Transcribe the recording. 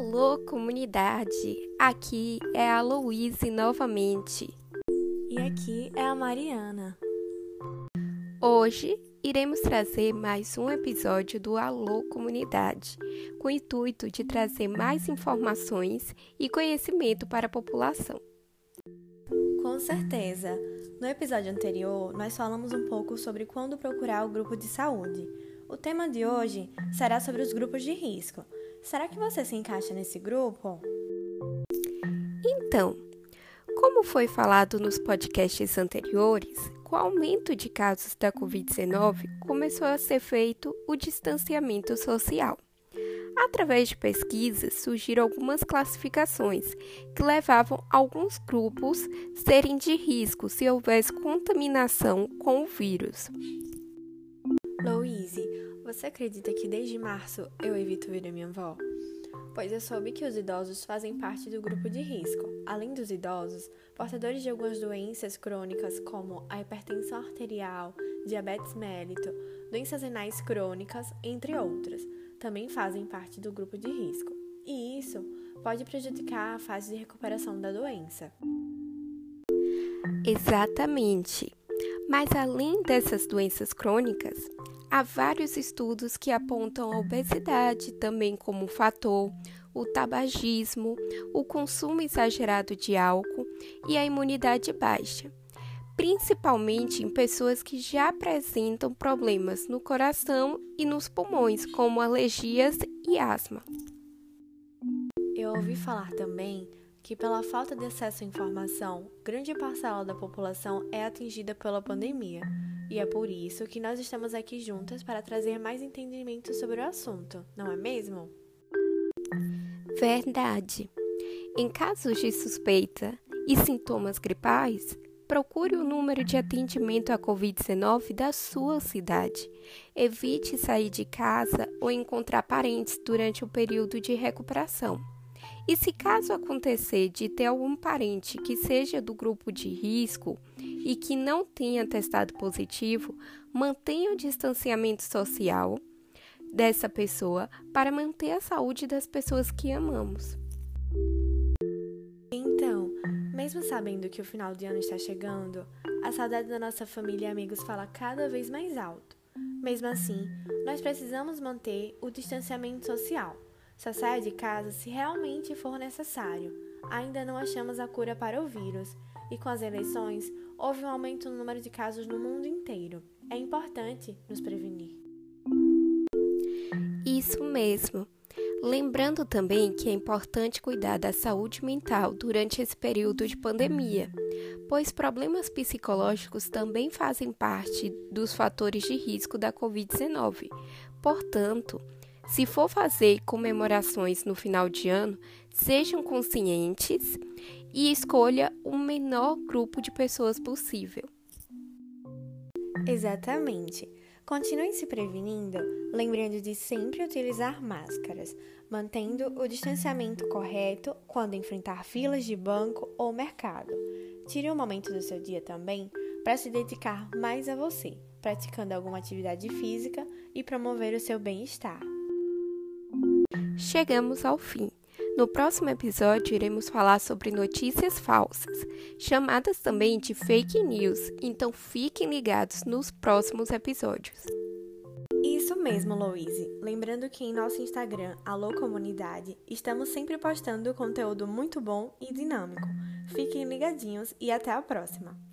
Alô, comunidade! Aqui é a Louise novamente. E aqui é a Mariana. Hoje iremos trazer mais um episódio do Alô Comunidade, com o intuito de trazer mais informações e conhecimento para a população. Com certeza! No episódio anterior, nós falamos um pouco sobre quando procurar o grupo de saúde. O tema de hoje será sobre os grupos de risco. Será que você se encaixa nesse grupo? Então, como foi falado nos podcasts anteriores, com o aumento de casos da Covid-19, começou a ser feito o distanciamento social. Através de pesquisas, surgiram algumas classificações que levavam alguns grupos serem de risco se houvesse contaminação com o vírus. Louise, você acredita que desde março eu evito ver a minha avó? Pois eu soube que os idosos fazem parte do grupo de risco. Além dos idosos, portadores de algumas doenças crônicas como a hipertensão arterial, diabetes mellito, doenças renais crônicas, entre outras, também fazem parte do grupo de risco. E isso pode prejudicar a fase de recuperação da doença. Exatamente. Mas além dessas doenças crônicas, há vários estudos que apontam a obesidade também como fator, o tabagismo, o consumo exagerado de álcool e a imunidade baixa, principalmente em pessoas que já apresentam problemas no coração e nos pulmões, como alergias e asma. Eu ouvi falar também que, pela falta de acesso à informação, grande parcela da população é atingida pela pandemia. E é por isso que nós estamos aqui juntas para trazer mais entendimento sobre o assunto, não é mesmo? Verdade. Em casos de suspeita e sintomas gripais, procure o número de atendimento à Covid-19 da sua cidade. Evite sair de casa ou encontrar parentes durante o período de recuperação. E se caso acontecer de ter algum parente que seja do grupo de risco e que não tenha testado positivo, mantenha o distanciamento social dessa pessoa para manter a saúde das pessoas que amamos. Então, mesmo sabendo que o final de ano está chegando, a saudade da nossa família e amigos fala cada vez mais alto. Mesmo assim, nós precisamos manter o distanciamento social só saia de casa se realmente for necessário. Ainda não achamos a cura para o vírus e com as eleições houve um aumento no número de casos no mundo inteiro. É importante nos prevenir. Isso mesmo. Lembrando também que é importante cuidar da saúde mental durante esse período de pandemia, pois problemas psicológicos também fazem parte dos fatores de risco da Covid-19. Portanto, se for fazer comemorações no final de ano, sejam conscientes e escolha o menor grupo de pessoas possível. Exatamente. Continuem se prevenindo, lembrando de sempre utilizar máscaras, mantendo o distanciamento correto quando enfrentar filas de banco ou mercado. Tire um momento do seu dia também para se dedicar mais a você, praticando alguma atividade física e promover o seu bem-estar chegamos ao fim. No próximo episódio, iremos falar sobre notícias falsas, chamadas também de fake news, então fiquem ligados nos próximos episódios. Isso mesmo, Louise. Lembrando que em nosso Instagram, Alô Comunidade, estamos sempre postando conteúdo muito bom e dinâmico. Fiquem ligadinhos e até a próxima!